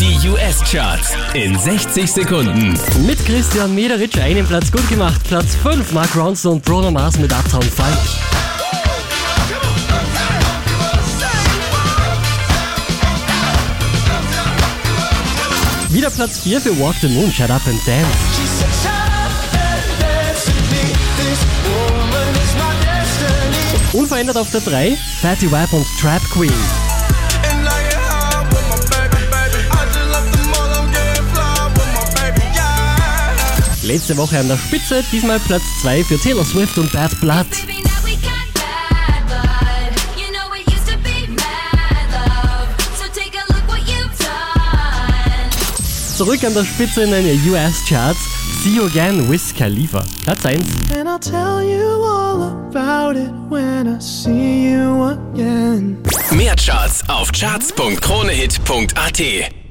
Die US-Charts in 60 Sekunden. Mit Christian Mederitsch einen Platz gut gemacht. Platz 5, Mark Ronson und Bruno Mars mit Uptown Funk. Wieder Platz 4 für Walk the Moon, Shut Up and Dance. Unverändert auf der 3, Fatty Wap und Trap Queen. Letzte Woche an der Spitze, diesmal Platz 2 für Taylor Swift und Bad Blood. Zurück an der Spitze in den US-Charts, See You Again, Wiz Khalifa. Platz 1. And I'll tell you all about it when I see you again. Mehr Charts auf charts.kronehit.at.